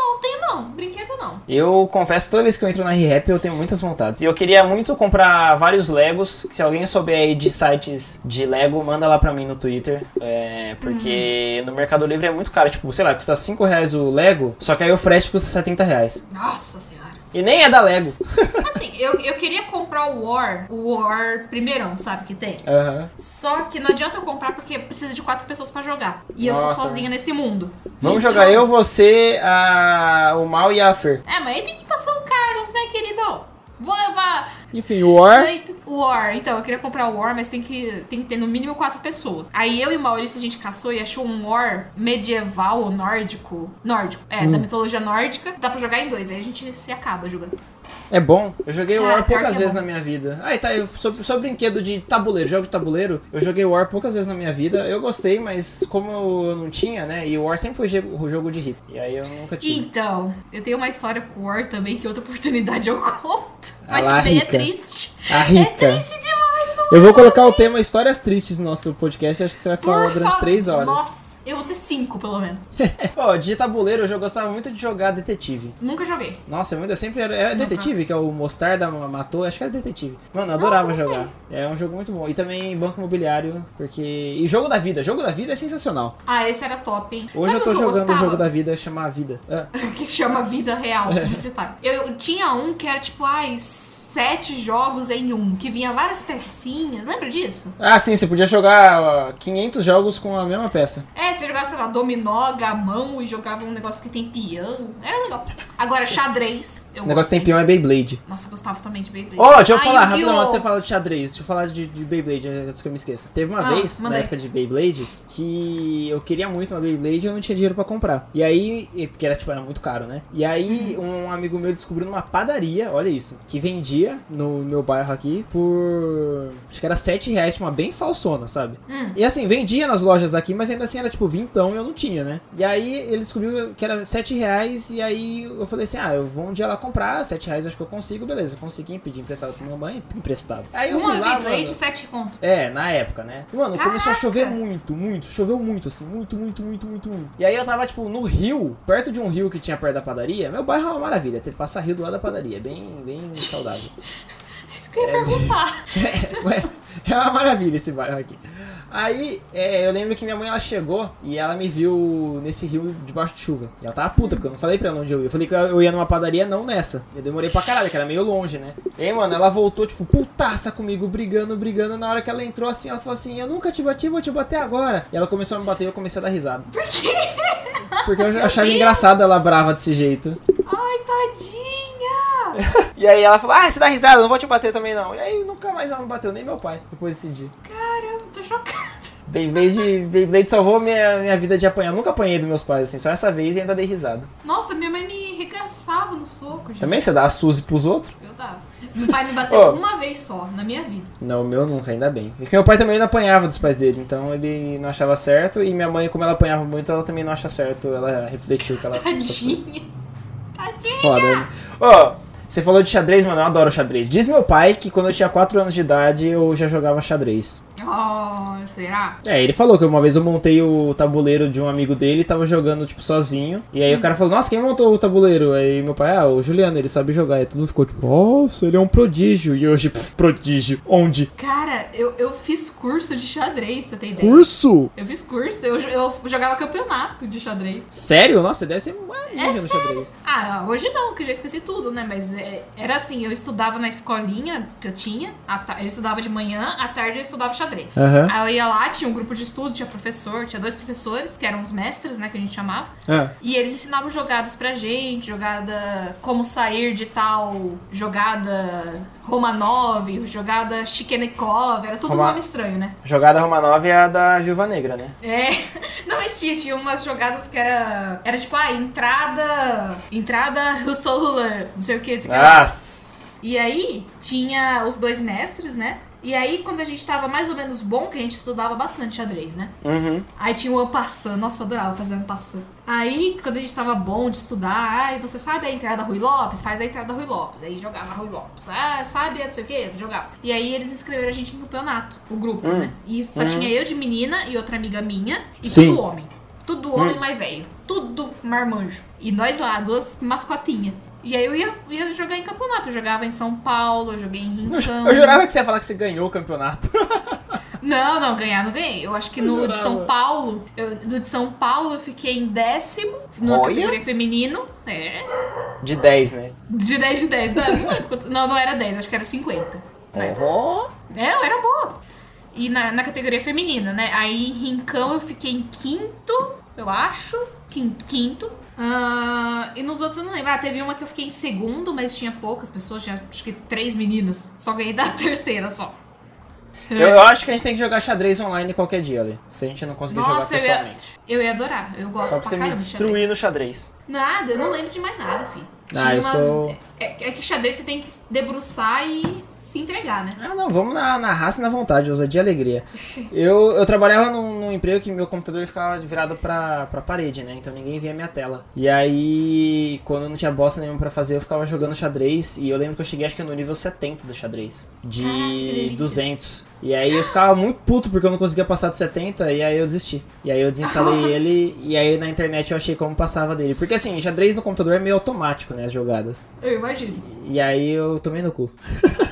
Não, tem não. Brinquedo não. Eu confesso, toda vez que eu entro na ReHap eu tenho muitas vontades. E eu queria muito comprar vários Legos. Se alguém souber aí de sites de Lego, manda lá pra mim no Twitter. É, porque no Mercado Livre é muito caro. Tipo, sei lá, custa 5 reais o Lego, só que aí o frete custa 70 reais. Nossa senhora. E nem é da Lego. Assim, eu, eu queria comprar o War, o War primeirão, sabe que tem? Aham. Só que não adianta eu comprar porque precisa de quatro pessoas pra jogar. E eu Nossa. sou sozinha nesse mundo. Vamos Então- jogar eu, você, a... o Mal e a Fer. É, mas aí tem que passar o Carlos, né, queridão? Vou levar Enfim, o War. War. Então, eu queria comprar o War, mas tem que, tem que ter no mínimo quatro pessoas. Aí eu e o Maurício a gente caçou e achou um War medieval ou nórdico. Nórdico, é, Hum. da mitologia nórdica. Dá pra jogar em dois, aí a gente se acaba jogando. É bom. Eu joguei War pior poucas é vezes bom. na minha vida. Ah, e tá, eu, sobre, sobre brinquedo de tabuleiro, jogo de tabuleiro, eu joguei War poucas vezes na minha vida. Eu gostei, mas como eu não tinha, né? E o War sempre foi jogo, jogo de rico. E aí eu nunca tive. Então, eu tenho uma história com o War também, que outra oportunidade eu conto. Mas Ah lá, também rica. é triste. A É rica. triste demais, não Eu vou é colocar o tema Histórias Tristes no nosso podcast. Acho que você vai falar Por durante favor. três horas. Nossa, eu vou ter cinco, pelo menos. Ó, de tabuleiro eu já gostava muito de jogar detetive. Nunca joguei. Nossa, é muito, eu sempre era. É detetive, que é o Mostarda matou, acho que era detetive. Mano, eu Nossa, adorava não sei. jogar. É um jogo muito bom. E também Banco Imobiliário, porque. E jogo da vida. Jogo da vida é sensacional. Ah, esse era top, hein? Hoje Sabe eu tô o que jogando o gostava? jogo da vida chamar Vida. Ah, que chama Vida Real, publicitário. Eu, eu tinha um que era tipo, ai, sete jogos em um, que vinha várias pecinhas, lembra disso? Ah, sim, você podia jogar ó, 500 jogos com a mesma peça. É, você jogava, sei lá, dominó, gamão e jogava um negócio que tem peão. Era legal. Agora, xadrez. O negócio tem peão é Beyblade. Nossa, eu gostava também de Beyblade. Ó, deixa eu Ah, falar rapidão antes de você falar de xadrez. Deixa eu falar de, de Beyblade antes que eu me esqueça. Teve uma Ah, vez, na manda aí. época de Beyblade, que eu queria muito uma Beyblade e eu não tinha dinheiro pra comprar. E aí, porque era tipo, era muito caro, né? E aí, Uhum. um amigo meu descobriu numa padaria, olha isso, que vendia no meu bairro aqui por. Acho que era 7 reais, uma bem falsona, sabe? Hum. E assim, vendia nas lojas aqui, mas ainda assim era tipo vintão e eu não tinha, né? E aí ele descobriu que era 7 reais e aí eu falei assim, ah, eu vou um dia lá comprar, 7 reais acho que eu consigo, beleza. Eu consegui pedir emprestado pra minha mãe, emprestado. Aí eu Uma fui lá, Beyblade, mano. sete conto. É, na época, né? Mano, começou a Caraca! chover muito, muito, choveu muito, assim, muito, muito, muito, muito, muito. E aí eu tava, tipo, no rio, perto de um rio que tinha perto da padaria. Meu bairro é uma maravilha, ter que passar rio do lado da padaria, bem, bem saudável. Isso que eu ia perguntar. É, é uma maravilha esse bairro aqui. Aí, é, eu lembro que minha mãe ela chegou e ela me viu nesse rio debaixo de chuva. E ela tava puta, porque eu não falei pra ela onde eu ia. Eu falei que eu ia numa padaria, não nessa. Eu demorei pra caralho, que era meio longe, né? E aí, mano, ela voltou, tipo, putaça comigo, brigando, brigando. Na hora que ela entrou assim, ela falou assim: Eu nunca te bati, vou te bater agora. E ela começou a me bater e eu comecei a dar risada. Por quê? Porque eu achava engraçado ela brava desse jeito. Ai, tadinha. E aí ela falou: Ah, você dá risada, eu não vou te bater também não. E aí nunca mais ela não bateu, nem meu pai, depois desse dia. Caramba, tô chocada. Beyblade, Beyblade salvou minha, minha vida de apanhar. Eu nunca apanhei dos meus pais, assim, só essa vez e ainda dei risada. Nossa, minha mãe me regaçava no soco, gente. Também você dá a Suzy pros outros? Eu tava. Meu pai me bateu Ó. uma vez só na minha vida. Não, o meu nunca, ainda bem. Porque meu pai também não apanhava dos pais dele, então ele não achava certo. E minha mãe, como ela apanhava muito, ela também não acha certo. Ela refletiu que ela. Tadinha. Tadinha. Foda. né? Ó, Você falou de xadrez, mano, eu adoro xadrez. Diz meu pai que quando eu tinha 4 anos de idade eu já jogava xadrez. Oh, será? É, ele falou que uma vez eu montei o tabuleiro de um amigo dele e tava jogando, tipo, sozinho. E aí o cara falou, nossa, quem montou o tabuleiro? Aí meu pai, ah, o Juliano, ele sabe jogar. E todo mundo ficou tipo, nossa, ele é um prodígio. E hoje, pff, prodígio. Onde? Cara, eu, eu fiz curso de xadrez, você tem ideia? Curso? Eu fiz curso, eu, eu jogava campeonato de xadrez. Sério? Nossa, deve ser uma É no xadrez. Ah, hoje não, que eu já esqueci tudo, né? Mas é, era assim, eu estudava na escolinha que eu tinha, eu estudava de manhã, à tarde eu estudava xadrez. Aham. Aí eu ia lá, tinha um grupo de estudo, tinha professor, tinha dois professores, que eram os mestres, né, que a gente chamava. Ah. E eles ensinavam jogadas pra gente, jogada como sair de tal jogada Romanov, jogada Shikenikov, era tudo Roma- nome estranho, né? Jogada Romanov é a da Viúva Negra, né? É, não, mas tinha, tinha umas jogadas que era, era tipo, ah, entrada, entrada Russell não sei o que, não sei o que. Nossa. E aí, tinha os dois mestres, né? E aí, quando a gente tava mais ou menos bom, que a gente estudava bastante xadrez, né? Uhum. Aí tinha o Ampassan, nossa, eu adorava fazer Ampassan. Aí, quando a gente tava bom de estudar, ai, você sabe a entrada Rui Lopes? Faz a entrada Rui Lopes. Aí jogava Rui Lopes. Ah, sabe, não sei o que, jogava. E aí eles inscreveram a gente em campeonato, o grupo, Hum. né? E só tinha eu de menina e outra amiga minha, e Sim. tudo homem. Tudo homem mais velho. Tudo marmanjo. E nós lá, duas mascotinhas. E aí eu ia, ia jogar em campeonato. Eu jogava em São Paulo, eu joguei em Rincão. Eu jurava que você ia falar que você ganhou o campeonato. Não, não, ganhar não ganhei. Eu acho que no de São. Paulo, eu, no de São Paulo eu fiquei em décimo, na Olha. categoria feminino. É, De 10, né? de 10 em 10. Não, não, lembro quanto- não, não era 10, acho que era 50. né? Oh. É, eu era boa. E na, na categoria feminina, né? Aí em Rincão eu fiquei em quinto, eu acho. Quinto, quinto. Ah, e nos outros eu não lembro. Ah, teve uma que eu fiquei em segundo, mas tinha poucas pessoas, tinha acho que três meninas. Só ganhei da terceira só. Eu, eu acho que a gente tem que jogar xadrez online qualquer dia ali. Se a gente não conseguir jogar Nossa, eu ia, pessoalmente. eu ia adorar. Eu gosto Só pra pra você me caramba de xadrez. destruir no xadrez. Nada, eu não lembro de mais nada, filho. Ah, eu sou- É, é que xadrez você tem que debruçar e se entregar, né? Ah, não, vamos na, na raça e na vontade, ousadia e alegria. Eu, eu trabalhava num, num emprego que meu computador ficava virado pra, pra parede, né? Então ninguém via minha tela. E aí, quando não tinha bosta nenhuma pra fazer, eu ficava jogando xadrez. E eu lembro que eu cheguei, acho que no nível 70 do xadrez. Ah, De delícia. 200. E aí eu ficava muito puto porque eu não conseguia passar do 70. E aí eu desisti. E aí eu desinstalei ele. E aí na internet eu achei como passava dele. Porque assim, xadrez no computador é meio automático, né? As jogadas. Eu imagino. E aí eu tomei no cu.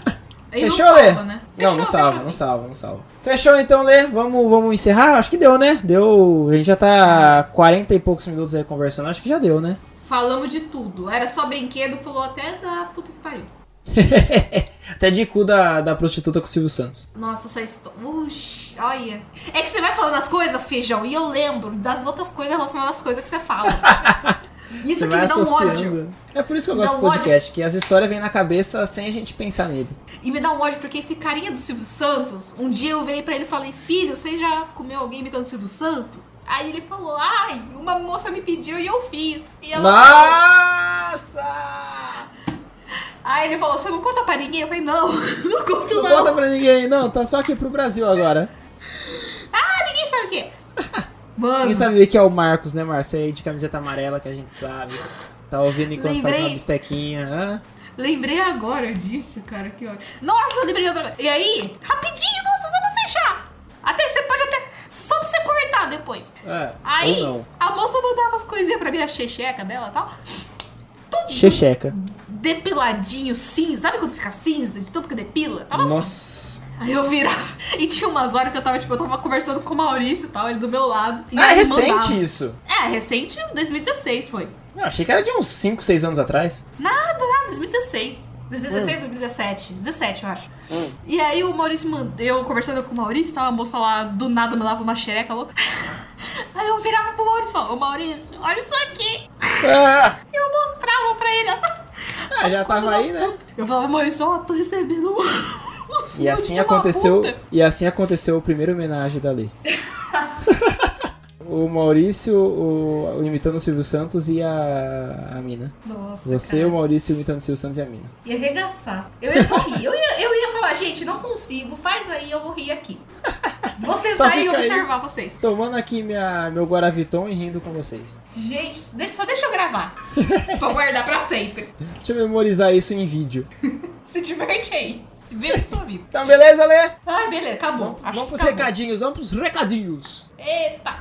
Aí não Fechou, salva, Lê? né? não, não Fechou, salva, fechou. não salva, não salva. Fechou então, Lê. Vamos, vamos encerrar? Acho que deu, né? Deu. A gente já tá 40 e poucos minutos aí conversando. Acho que já deu, né? Falamos de tudo. Era só brinquedo, falou até da puta que pariu. Até de cu da, da prostituta com o Silvio Santos. Nossa, essa história. Uxi, olha. É que você vai falando as coisas, feijão, e eu lembro das outras coisas relacionadas às coisas que você fala. Isso que me dá um ódio. É por isso que eu Me gosto do um ódio. podcast, que as histórias vêm na cabeça sem a gente pensar nele. E me dá um ódio porque esse carinha do Silvio Santos, um dia eu virei pra ele e falei, filho, você já comeu alguém imitando o Silvio Santos? Aí ele falou, ai, uma moça me pediu e eu fiz. E ela Nossa! Aí ele falou, você não conta pra ninguém? Eu falei, não, não conto Não não. conta pra ninguém, não. Tá só aqui pro Brasil agora. Ah, ninguém sabe o quê. Mano, Quem sabe que é o Marcos, né, Marcos? Aí de camiseta amarela que a gente sabe. Tá ouvindo enquanto faz Lembrei. uma bistequinha. Hã? lembrei agora disso, cara, que ódio. Nossa, lembrei de outra. E aí, rapidinho, nossa, só pra fechar. Até você pode até, só pra você cortar depois. É, Aí, a moça mandava as coisinhas pra mim, a checheca dela e tal. Checheca. depiladinho, cinza. Sabe quando fica cinza de tanto que depila? Tava assim. Aí eu virava. E tinha umas horas que eu tava, tipo, eu tava conversando com o Maurício e tal, ele do meu lado. E Ah, é recente mandava. isso. É, recente, 2016 foi. Eu achei que era de uns 5, 6 anos atrás. Nada, nada, 2016. 2016, 2017. 17, eu acho. E aí o Maurício mandou. Eu conversando com o Maurício, tava a moça lá do nada mandava uma xereca louca. Aí eu virava pro Maurício e falava, ô Maurício, olha isso aqui. Ah, E eu mostrava pra ele. Ah, já tava aí, né? Eu falava, Maurício, ó, tô recebendo E assim aconteceu. E assim aconteceu o primeiro homenagem da Lei. o Maurício o, o imitando o Silvio Santos e a, a Mina. Nossa, Você, cara. o Maurício imitando o Silvio Santos e a Mina. Ia arregaçar. Eu ia só rir. Eu ia, eu ia falar, gente, não consigo, faz aí, eu vou rir aqui. Vou Só aí. observar vocês. Tomando aqui minha, meu Guaraviton e rindo com vocês. Gente, deixa, só deixa eu gravar. pra guardar pra sempre. Deixa eu memorizar isso em vídeo. Se diverte aí. Vive sua vida. Então, beleza, Lê? Ai, beleza, acabou. Vamos, Acho vamos pros acabou. recadinhos, vamos pros recadinhos. Eita.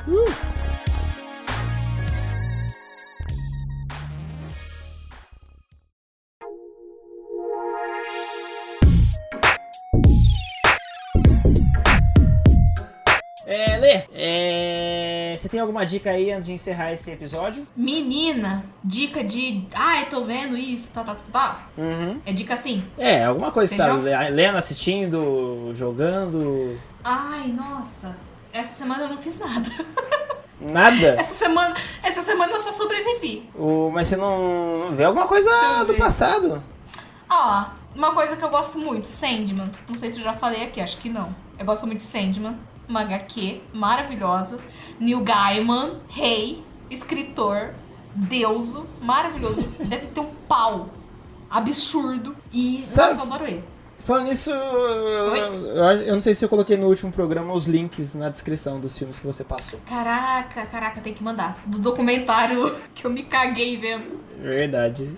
É, Lê, é... você tem alguma dica aí antes de encerrar esse episódio? Menina, dica de. Ai, tô vendo isso, tá, tá, tá, tá. Uhum. É dica assim. É, alguma coisa, tá Feijão? le- lendo, assistindo, jogando, Ai, nossa. Essa semana eu não fiz nada. nada? Essa semana, essa semana eu só sobrevivi. O, mas você não, vê alguma coisa eu do passado? Ó, uma coisa que eu gosto muito, Sandman. Não sei se eu já falei aqui, acho que não. Eu gosto muito de Sandman, uma HQ maravilhosa. Neil Gaiman, rei, escritor, deuso, maravilhoso. Deve ter um pau absurdo. E, Sabe- nossa, eu adoro ele. Falando nisso, eu, não sei se eu coloquei no último programa os links na descrição dos filmes que você passou. Caraca, caraca, tem que mandar. Do documentário que eu me caguei vendo. Verdade.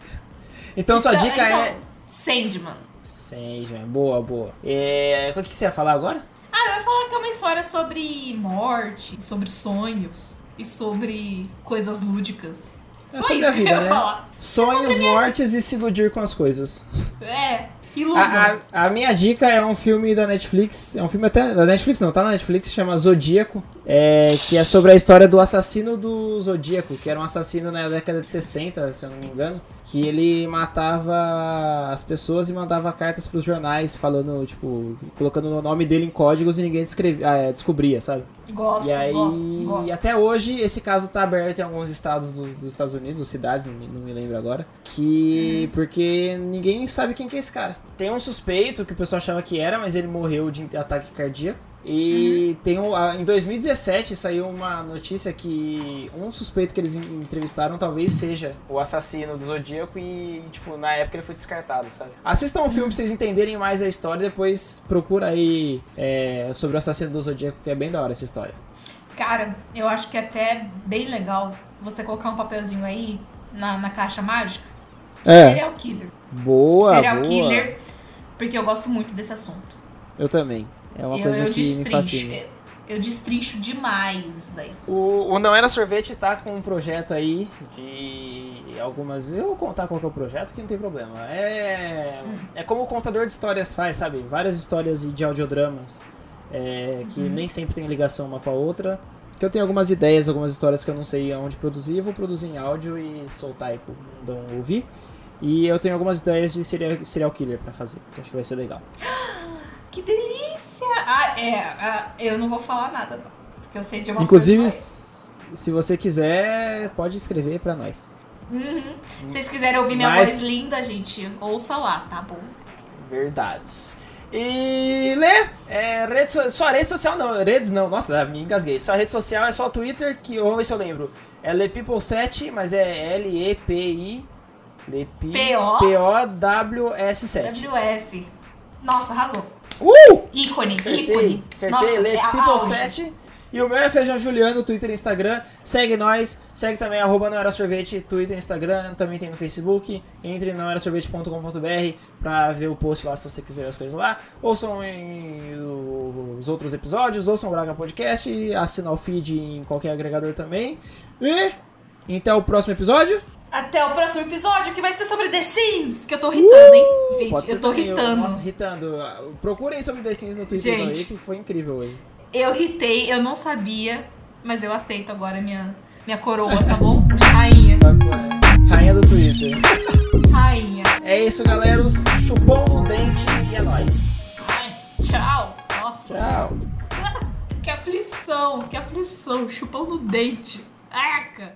Então, sua Então- dica então, é. Sandman. Sandman, boa, boa. É, o que você ia falar agora? Ah, eu ia falar que é uma história sobre morte, sobre sonhos e sobre coisas lúdicas. É Só sobre isso a vida, que eu ia né? falar. Sonhos, mortes e se iludir com as coisas. É, ilusão. A, a- a minha dica é um filme da Netflix. É um filme até. Da Netflix não, tá na Netflix, chama Zodíaco. É, que é sobre a história do assassino do Zodíaco, que era um assassino na década de 60, se eu não me engano. Que ele matava as pessoas e mandava cartas pros jornais, falando, tipo, colocando o nome dele em códigos e ninguém descrevia, ah, é, descobria, sabe? Gosto, E aí, gosto, gosto. e até hoje, esse caso tá aberto em alguns estados do- dos Estados Unidos, ou cidades, não me, não me lembro agora. Que. Uhum. Porque ninguém sabe quem que é esse cara. Tem um suspeito que o pessoal achava que era, mas ele morreu de ataque cardíaco. E Uhum. tem um, a- em 2017 saiu uma notícia que um suspeito que eles en- entrevistaram talvez seja o assassino do Zodíaco e, tipo, na época ele foi descartado, sabe? Assistam o filme pra vocês entenderem mais a história e depois procura aí é, sobre o assassino do Zodíaco, que é bem da hora essa história. Cara, eu acho que é até bem legal você colocar um papelzinho aí na, na caixa mágica. É. Serial killer. Boa, Serial boa. killer, porque eu gosto muito desse assunto. Eu também. É uma eu, coisa eu que me destrincho. fascina. Eu, eu destrincho demais isso daí. O, o Não Era Sorvete tá com um projeto aí de algumas. Eu vou contar qual que é o projeto, que não tem problema. É, é como o contador de histórias faz, sabe? Várias histórias de audiodramas é, que nem sempre tem ligação uma com a outra. Que eu tenho algumas ideias, algumas histórias que eu não sei aonde produzir, eu vou produzir em áudio e soltar aí pro mundão ouvir. E eu tenho algumas ideias de serial, serial killer pra fazer, que acho que vai ser legal. Que delícia! Ah, é. ah, eu não vou falar nada, não. Porque eu sei de umas Inclusive, se você quiser, pode escrever pra nós. Uhum. Se vocês quiserem ouvir minha Mas- voz linda, gente, ouça lá, tá bom? Verdades. E Lê, é, rede so- sua rede social não, redes não, nossa, me engasguei. Sua rede social é só o Twitter, que vamos ver se eu lembro. É Lepeople7, mas é L-E-P-I Lepi- P.O. P-O-W-S-7. WS. Nossa, arrasou. Uh! Ícone, Acertei, ícone. acertei, Nossa, Lê é a People auge. 7. E o meu é Feijão Juliano, Twitter e Instagram. Segue nós, segue também arroba não era sorvete, Twitter e Instagram, também tem no Facebook. Entre não era sorvete.com.br pra ver o post lá se você quiser as coisas lá. Ouçam em os outros episódios, ouçam o Braga Podcast, assina o feed em qualquer agregador também. E até o próximo episódio. Até o próximo episódio, que vai ser sobre The Sims. Que eu tô irritando, hein? Gente, Pode ser eu tô também, irritando. Nossa, irritando. Procurem sobre The Sims no Twitter Gente. aí, que foi incrível hoje. Eu irritei, eu não sabia, mas eu aceito agora minha, minha coroa, tá bom? Rainha. É? Rainha do Twitter. Rainha. É isso, galera. Chupão no dente e é nóis. Ai, tchau. Nossa. Tchau. Que aflição, que aflição. Chupão no dente. Arca.